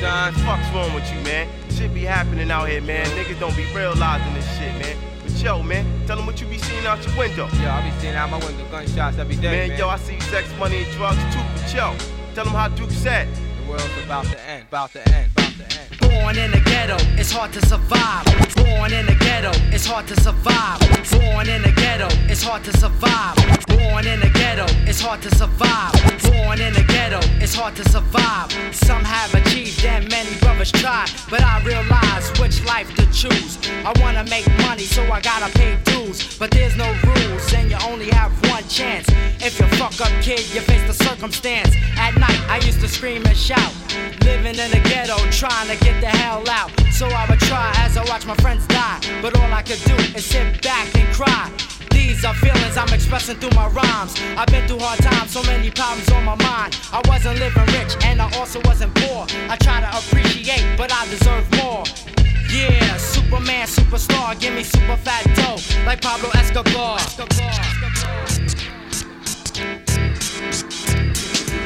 son. Fuck's wrong with you, man? Shit be happening out here, man. Niggas don't be realizing this shit, man. But yo, man, tell them what you be seeing out your window. Yo, I be seeing out my window gunshots every day, Man, man. yo, I see sex, money, and drugs too. But yo, tell them how Duke said. The world's about to end, about to end, about to end. Born in the ghetto, it's hard to survive. Born in the ghetto, it's hard to survive. Born in the ghetto, it's hard to survive. Born in the ghetto, it's hard to survive. Born in the ghetto, it's hard to survive. Some have achieved and many brothers try, but I realize which life to choose. I wanna make money, so I gotta pay dues. But there's no rules, and you only have one chance. If you fuck up, kid, you face the circumstance. At night, I used to scream and shout. Living in the ghetto, trying to get the hell out. So I would try as I watch my friends die. But all I could do is sit back and cry. These are feelings I'm expressing through my rhymes. I've been through hard times, so many problems on my mind. I wasn't living rich, and I also wasn't poor. I try to appreciate, but I deserve more. Yeah, Superman, superstar, give me super fat dough, like Pablo Escobar.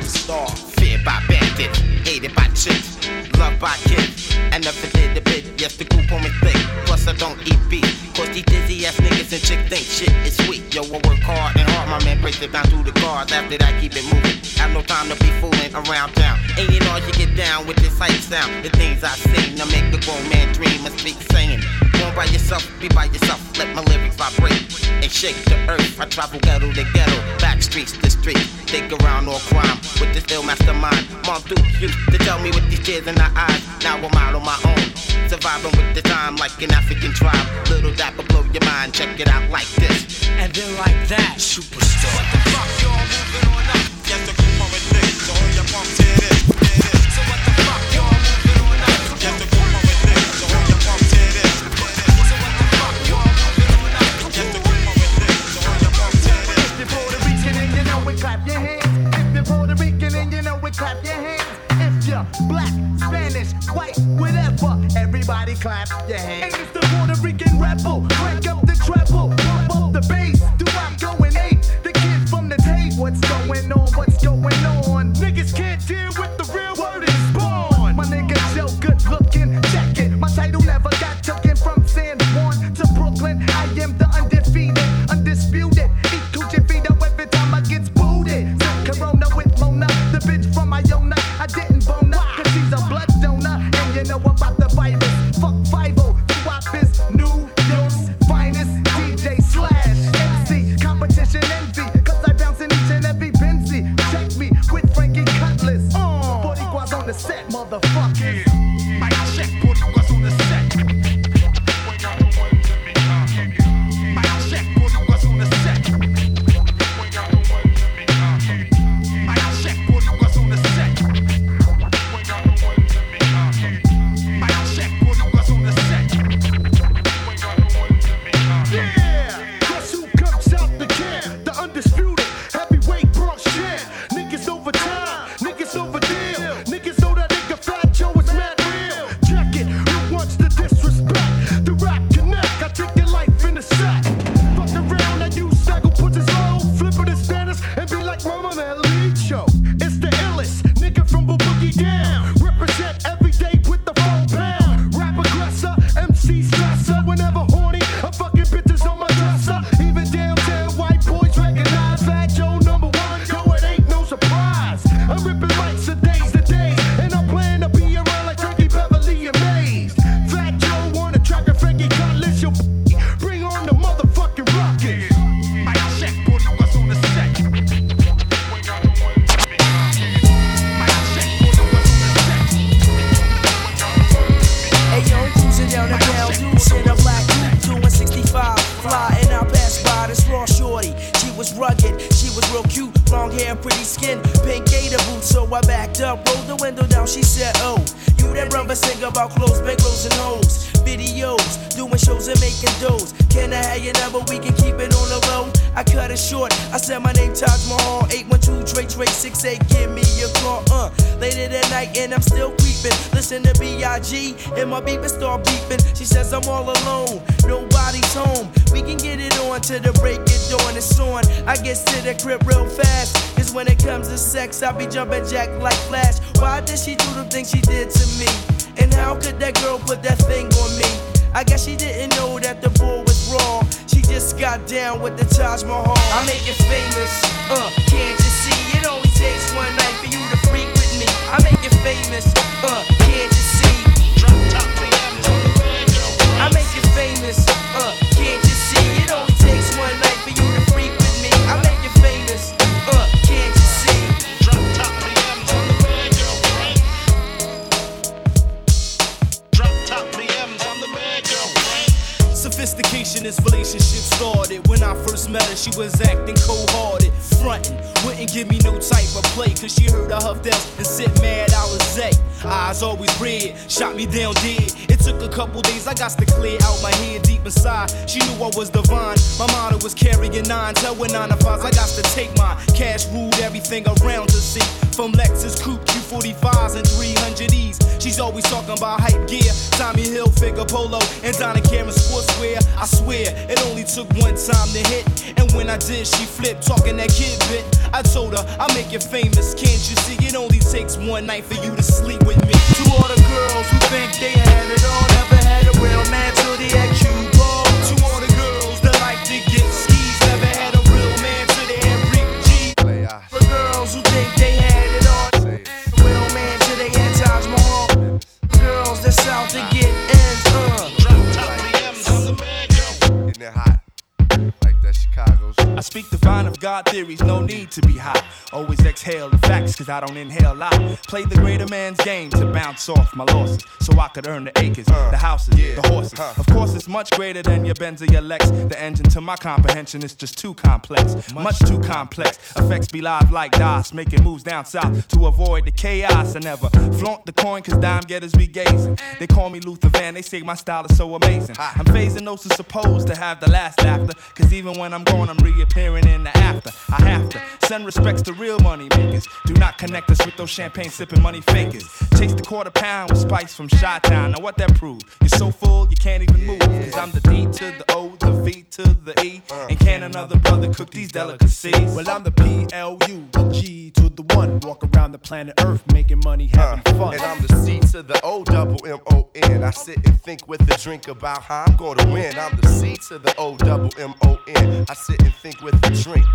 Star, feared by bandits, hated by chicks, loved by kids. I never did a bit, yes, the group on me thick. Plus, I don't eat beef. Cause these dizzy ass niggas and chick think shit is sweet. Yo, I work hard and hard, my man breaks it down through the cards. After that, keep it moving. Have no time to be fooling around town. And you know, you get down with this hype sound. The things I sing to make the grown man dream and speak saying. Born by yourself, be by yourself. Let my lyrics vibrate and shake the earth. I travel ghetto to ghetto, back streets to street. Think around all crime with this ill mastermind. Mom Duke used to tell me with these tears in her eyes. Now I'm out on my own. Surviving with the time like an African tribe. Little dapper blow your mind. Check it out like this. And then like that, Superstar. What the fuck, y'all moving on up? Yes, the with this. So all your punks hear this. Clap your hands. And it's the Puerto Rican rebel. All alone. Nobody's home. We can get it on to the break it dawn. It's on. I get to the crib real fast. Cause when it comes to sex, I be jumping jack like Flash. Why did she do the things she did to me? And how could that girl put that thing on me? I guess she didn't know that the boy was wrong. She just got down with the Taj Mahal. I make it famous, uh, can't you see? It only takes one night for you to freak with me. I make it famous, uh, can't you see? Famous, uh, can't you see? It only takes one night for you to freak with me. I make it famous, uh, can't you see? Sophistication is relationship started. When I first met her, she was acting cold hearted, frontin'. Wouldn't give me no type of play, cause she heard I huffed out and said, mad Alizé. Eyes always red, shot me down dead. It took a couple days, I got to clear out my head deep inside. She knew I was divine. My motto was carrying nine, tell with nine to fives, I got to take my Cash ruled everything around her seat. From Lexus Coupe, Q45s, and 300Es. She's always talking about hype gear, Tommy Hill, figure polo, and Donna Karan sportswear. I swear, it only took one time to hit. And when I did, she flipped, talking that kid bit. I told her, I'll make you famous, can't you see? It only takes one night for you to sleep with me. To all the girls who think they had it all, never had a real man God theories, no need to be hot. Always exhale the facts, cause I don't inhale a lot. Play the greater man's game to bounce off my losses, so I could earn the acres, uh, the houses, yeah, the horses. Of course, it's much greater than your Benz or your Lex. The engine to my comprehension is just too complex, much too complex. Effects be live like DOS, making moves down south to avoid the chaos. I never flaunt the coin, cause dime getters be gazing. They call me Luther Van, they say my style is so amazing. I'm phasing those who supposed to have the last laughter, cause even when I'm gone, I'm reappearing in the after. I have to send respects to real money makers. Do not connect us with those champagne sipping money fakers. Chase the quarter pound with spice from Chi Town. Now, what that prove? You're so full, you can't even move. Cause I'm the D to the O, the V to the E. And can another brother cook these delicacies? Well, I'm the PLU, the G to the one. Walk around the planet Earth making money, uh, having fun. And I'm the C to the O double M O N. I sit and think with a drink about how I'm gonna win. I'm the C to the O double M O N. I sit and think with a drink.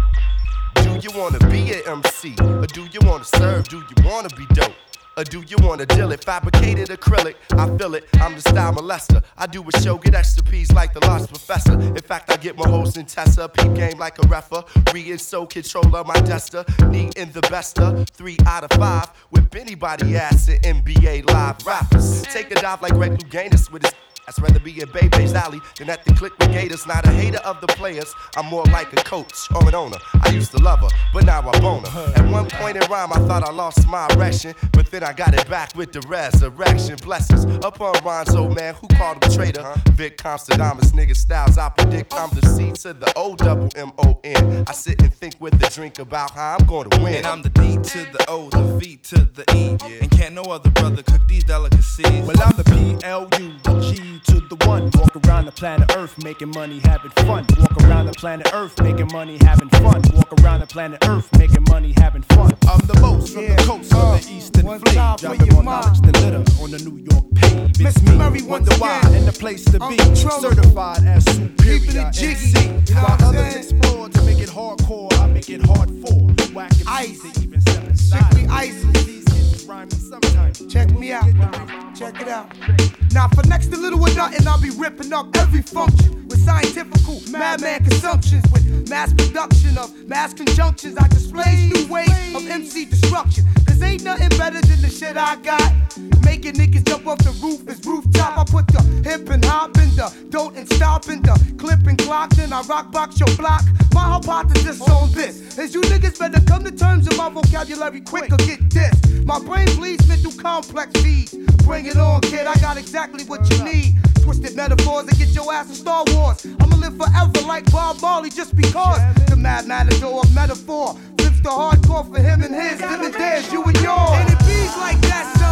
Do you wanna be an MC? Or do you wanna serve? Do you wanna be dope? Or do you wanna deal it? Fabricated acrylic, I feel it. I'm the style molester. I do a show, get extra P's like the lost professor. In fact, I get my host in Tessa. Peep game like a refer. Read so controller, my tester. Need in the bester. Three out of five. With anybody ass in NBA live rappers. Take a dive like Greg Louganis with his I'd rather be in Bebe's alley than at the click with Gators. Not a hater of the players, I'm more like a coach or an owner. I used to love her, but now I bone her. At one point in rhyme, I thought I lost my erection, but then I got it back with the resurrection. Blessings upon Ronzo, man, who called him traitor? Vic Constadamus, nigga styles, I predict I'm the C to the O double M O N. I sit and think with a drink about how I'm gonna win. And I'm the D to the O, the V to the E. Yeah. And can't no other brother cook these delicacies. Well, I'm the PLU, the G to the one. Walk around the planet Earth making money, having fun. Walk around the planet Earth making money, having fun. Walk around the planet Earth making money, having fun. I'm the most from Yeah, the coast uh, of the eastern one fleet. For Dropping more knowledge than litter on the New York pave. Mr. me, Murray once wonder why, again. and the place to be. Certified as superior it jiggy, MC. you know While others explore to make it hardcore, I make it hard for whack Ice. MCs to even inside. Strictly ice. Kids sometimes. Check me out. Check it out. Now for next to little or nothing, I'll be ripping up every function with scientifical madman consumptions with mass production of mass conjunctions. I display new ways of MC destruction. Cause ain't nothing better than the shit I got. Making niggas jump off the roof is rooftop. I put the hip and hop in the don't and stop in the clip and clock. Then I rock box your block. My hypothesis on this is you niggas better come to terms with my vocabulary quick or get this. My brain bleeds mental complex feeds. Bring it on, kid. I got exactly what you need. twisted metaphors and get your ass in Star Wars. I'ma live forever like Bob Marley just because the mad matador of metaphor flips the hardcore for him and his, them and theirs, you and yours. And it beats like that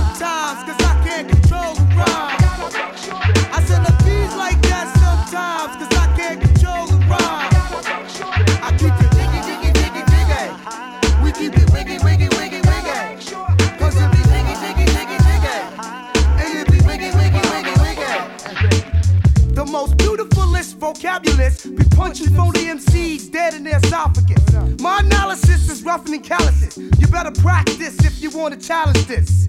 wanna challenge this.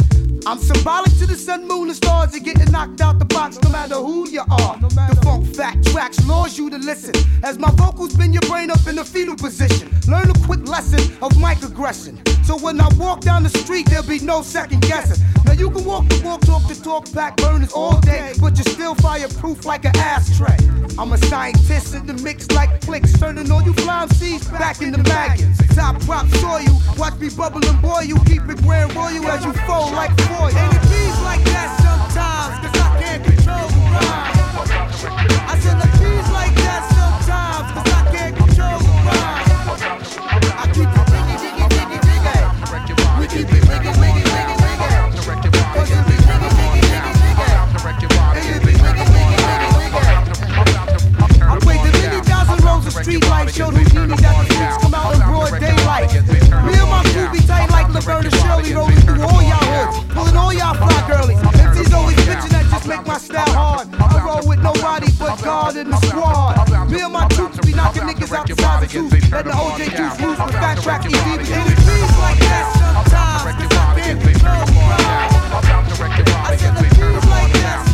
I'm symbolic to the sun, moon, and stars. You're getting knocked out the box no matter who you are. The funk fact tracks lures you to listen. As my vocals bend your brain up in the fetal position. Learn a quick lesson of mic microaggression. So when I walk down the street, there'll be no second guessing. You can walk the walk, talk the talk, pack burners all day, but you're still fireproof like an ashtray. I'm a scientist in the mix like clicks, turning all you flying seeds back into maggots. Top prop soil, watch me bubble and boil you, keep it grand royal as you fold like foil. And it beats like that of showed Houdini that the streets come out in broad daylight. Me and my crew be tight like Laverne and Shirley, rolling through all y'all hoods, pulling all y'all fly girlies. MC's always bitching that just make my style hard. I roll with nobody but God in the squad. Me and my troops be knocking niggas outside the truth. Let the OJ juice loose with fat track ED. And it feels like that sometimes, cause I can't control the. I said it feels like that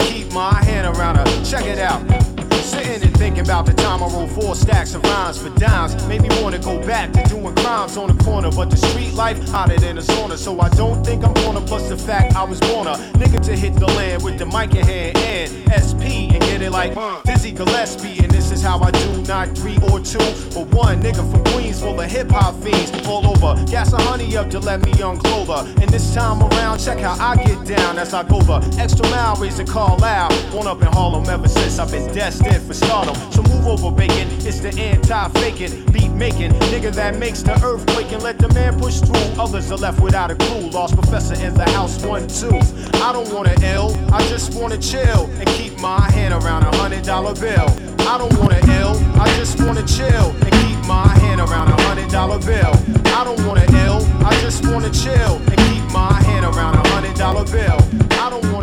keep my hand around her. Check it out. Sitting and thinking about the time I rolled four stacks of rhymes for dimes made me wanna go back to doing crimes on the corner. But the street life hotter than a sauna, so I don't think I'm gonna. Plus the fact I was born a nigga to hit the land with the mic in hand and SP and get it like Dizzy Gillespie. And this is how I do, not three or two, but one nigga from Queens full of hip hop fiends all over. Gas a honey up to let me unclover. And this time around, check how I get down as I go the extra mile, raising call out. One up in Harlem ever since I've been destined for stardom. So move over, bacon. It's the anti-faking, beat making nigga that makes the earthquake and let the man push through. Others are left without a clue. Lost professor in the house, one two. I don't wanna ill, I just wanna chill and keep my hand around a hundred dollar bill. I don't wanna ill, I just wanna chill and keep my hand around a hundred dollar bill. I don't wanna ill, I just wanna chill and keep my hand around a hundred dollar bill. I don't wanna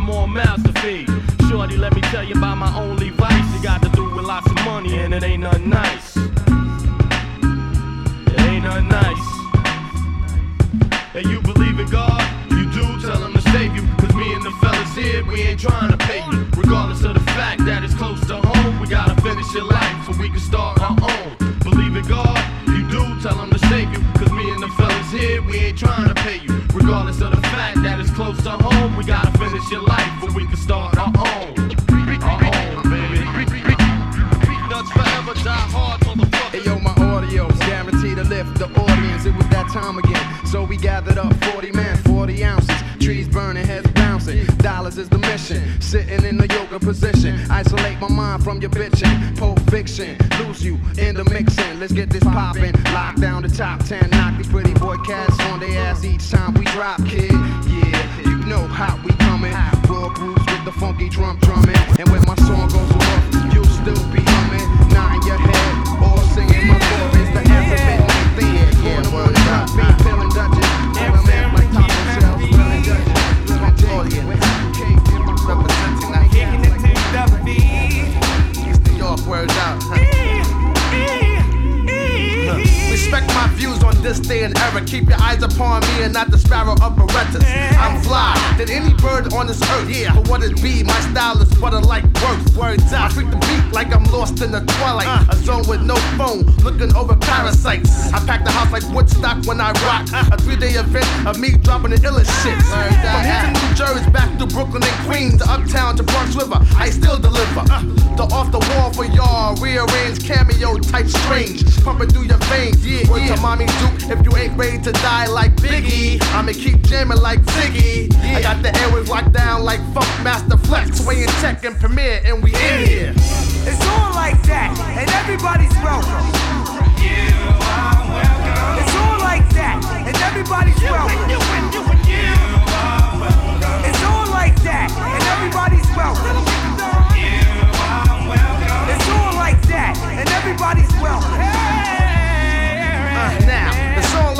got more mouths to feed. Shorty, let me tell you about my only vice. It got to do with lots of money, and it ain't nothing nice. It ain't nothing nice. Hey, you believe in God? You do, tell him to save you. Cause me and the fellas here, we ain't trying to pay you. Regardless of the fact that it's close to home, we gotta finish your life so we can start our own. Believe in God? You do, tell him to save you. Cause me and the fellas here, we ain't trying to pay you. Regardless of the fact that it's close to home, we gotta finish your life lift the audience. It was that time again. So we gathered up 40 men, 40 ounces. Trees burning, heads bouncing. Dollars is the mission. Sitting in the yoga position. Isolate my mind from your bitching. Pulp fiction. Lose you in the mixing. Let's get this poppin'. Lock down the top 10. Knock these pretty boy cats on their ass each time we drop, kid. Yeah, you know how we coming. Raw grooves with the funky drum drumming. And when my die like Biggie, I'ma keep jamming like Ziggy. I got the airways locked down like Funk Master Flex. Way in tech and premiere, and we in here. It's all like that, and everybody's welcome. It's all like that, and everybody's welcome. It's all like that, and everybody's welcome. It's all like that, and everybody's welcome.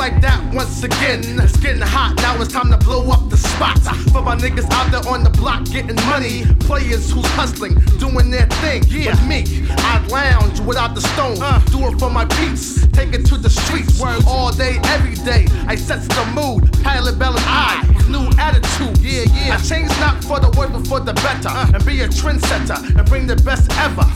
Like that once again. It's getting hot, now it's time to blow up the spot. For my niggas out there on the block getting money. Players who's hustling, doing their thing. Yeah. But me, I lounge without the stone. Uh. Do it for my peace, take it to the streets. All day, every day, I sets the mood. Pilot Bell and I, new attitude. Yeah, yeah. I change not for the worse, but for the better. Uh. And be a trendsetter and bring the best ever.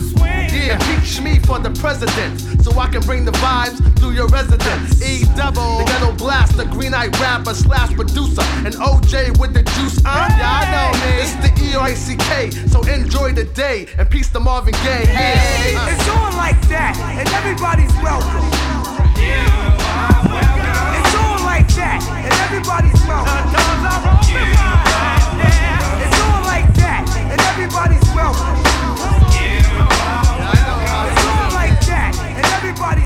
Yeah, teach me for the president so I can bring the vibes through your residence. E double the ghetto the green-eyed rapper, slash producer, and OJ with the juice. I'm yeah, I know me. It's the EOACK, so enjoy the day and peace to Marvin Gaye. Hey, hey. Uh. it's on like that, and everybody's welcome. It's on like that, and everybody's welcome. It's on like that, and everybody's welcome. It's on like that, and everybody's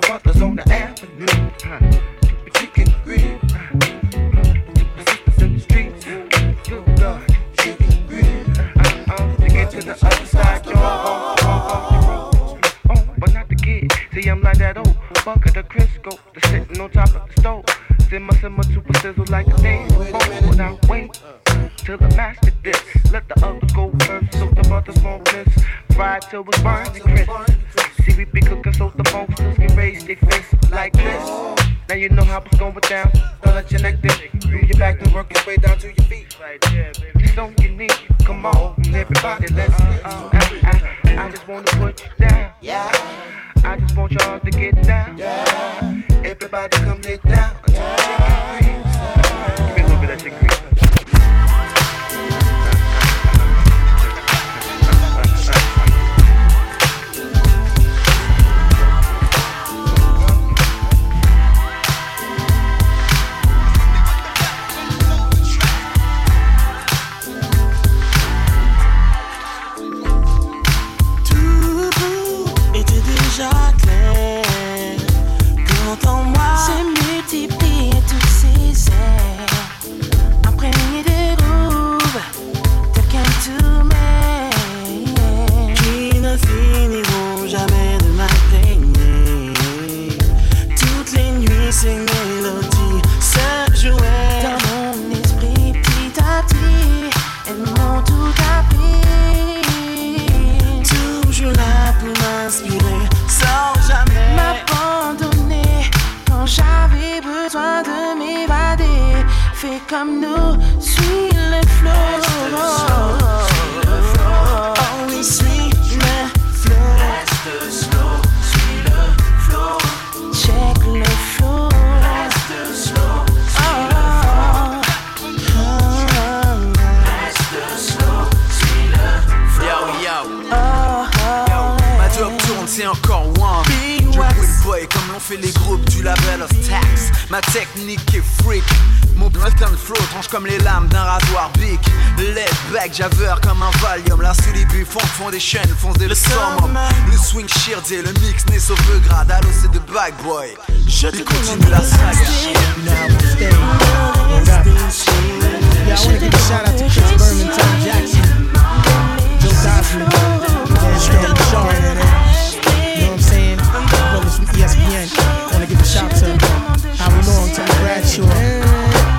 my brothers on the font des chaînes, fonce des le summum. Le swing sheardé, le mix né sauf le grade. Allô, c'est de bag boy. Je te continue la saga. Yeah, I wanna give a shout out to Chris Berman, Tom Jackson, Joe Dosman, Dan Stan Shaw, you know what I'm saying? Brothers from ESPN. Wanna give a shout to Howie Long, Tony Bradshaw,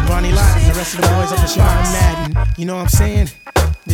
Ronnie Lott, and the rest of the boys up at Sean Madden. You know what I'm saying?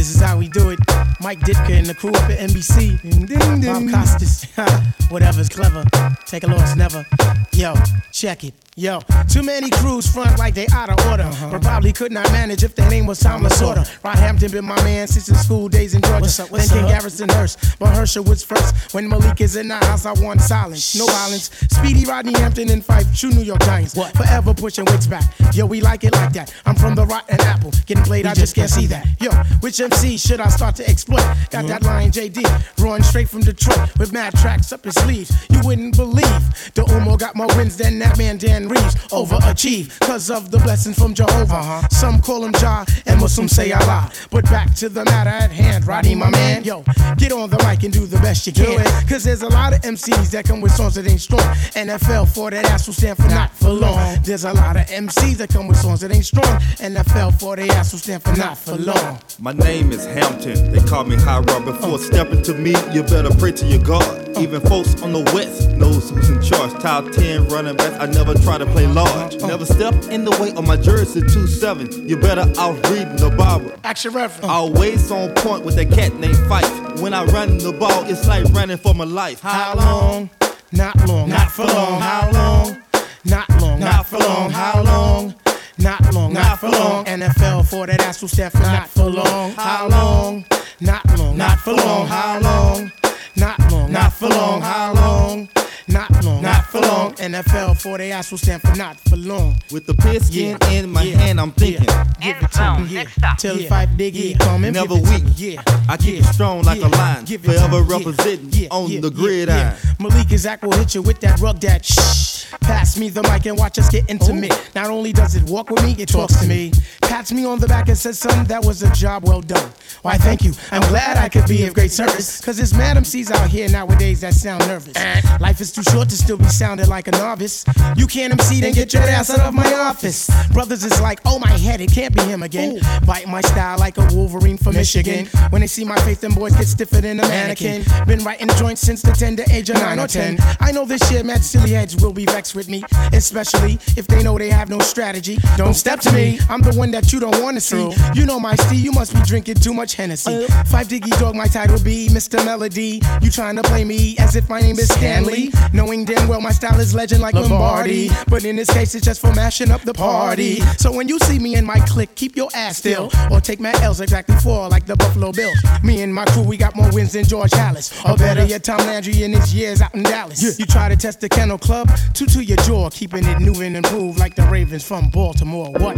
This is how we do it. Mike Ditka and the crew up at NBC. Bob Costas. Whatever's clever. Take a loss, never. Yo, check it. Yo, too many crews front like they out of order. Uh-huh. But probably could not manage if their name was Tom Lasorda. Uh-huh. Rod Hampton been my man since his school days in Georgia. What's up, what's then King? Garrison Hearst. But Herschel was first. When Malik is in the house, I want silence. No violence. Speedy Rodney Hampton and Phife. True New York Giants. What? Forever pushing wicks back. Yo, we like it like that. I'm from the rotten apple. Getting played, I just can't see that. Yo, which MC should I start to exploit? Got that mm-hmm. lion JD. Run straight from Detroit with mad tracks up his sleeves. You wouldn't believe. The Umo got more wins than that man Dan Reeves. Overachieve. Cause of the blessing from Jehovah. Uh-huh. Some call him Jah and Muslims say Allah. But back to the matter at hand. Roddy, my man. Yo, get on the mic and do the best you can. Cause there's a lot of MCs that come with songs that ain't strong. NFL for that ass will stand for not for long. Uh-huh. There's a lot of MCs that come with songs that ain't strong. NFL for their ass will stand for not for long. My name is Hampton. They call me High Rob. Before stepping to me, you better pray to your God. Even folks on the west knows who's in charge. Top 10 running backs. I never try to play large. Never step in the way of my jersey 2-7. You better out reading the Bible. Action reference. Mm. Always on point with that cat named Phife. When I run the ball, it's like running for my life. How long? Not long. Not for long. How long? Not long. Not for long. How long? Not long. Not for long. NFL for that ass stand for not for long. How long? Not long. Not for long. How long? Not long. Not for long. How long? Not long, not for long. NFL for they ass will stand for not for long. With the pigskin in my hand, I'm thinking. Give it to me, yeah. Till the five diggy coming, Never give it to weak. Yeah, I keep it strong like a lion, Give it to forever me, yeah. representing on yeah, the yeah, gridiron. yeah. Malik and Zach will hit you with that rug that shh. Pass me the mic and watch us get intimate. Not only does it walk with me, it talks to me. Pats me on the back and says, son, that was a job well done. Why, thank you. I'm glad I could be of great service. Cause there's Madam C's out here nowadays that sound nervous. Life is too short to still be sounding like a novice. You can't MC, then get your ass out of my office. Brothers is like, oh my head, it can't be him again. Bite my style like a Wolverine from Michigan. When they see my face, them boys get stiffer than a mannequin. Been writing joints since the tender age of 9 or 10. I know this shit, mad silly heads will be vexed with me. Especially if they know they have no strategy. Don't step to me, I'm the one that you don't wanna see. You know my steed, you must be drinking too much Hennessy. Uh. Phife Diggy Dog, my title be Mr. Melody. You trying to play me as if my name is Stanley. Knowing damn well my style is legend like Lombardi. But in this case, it's just for mashing up the party. So when you see me in my clique, keep your ass still. Or take my L's exactly four, like the Buffalo Bills. Me and my crew, we got more wins than George Halas. Or better yet, Tom Landry in his years out in Dallas. You try to test the Kennel Club, two to your jaw, keeping it new and improved like the Ravens from Baltimore. What?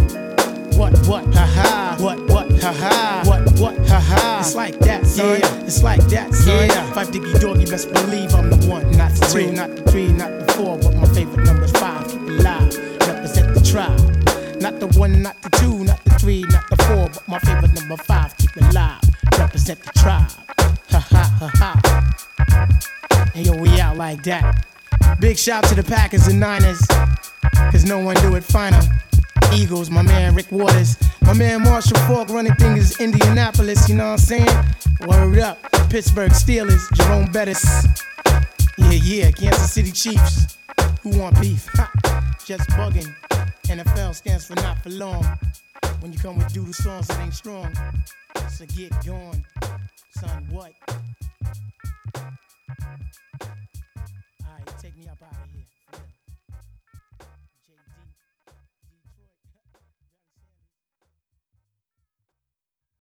What, what, ha ha, what, what, ha ha, what, what, ha ha. It's like that, son. It's like that, son. Yeah. Phife Diggy dog, you best believe I'm the one. Not the two, not the three, not the four, but my favorite number's five. Keep it live, represent the tribe. Not the one, not the two, not the three, not the four, but my favorite number five. Keep it live, represent the tribe. Ha ha ha ha. And yo, we out like that. Big shout to the Packers and Niners, cause no one do it finer. Eagles, my man Rick Watters, my man Marshall Faulk running things Indianapolis, you know what I'm saying? Word up, Pittsburgh Steelers, Jerome Bettis. Yeah, yeah, Kansas City Chiefs. Who want beef? Ha, just bugging. NFL stands for not for long. When you come with doodle songs that ain't strong, so get going. Son, what?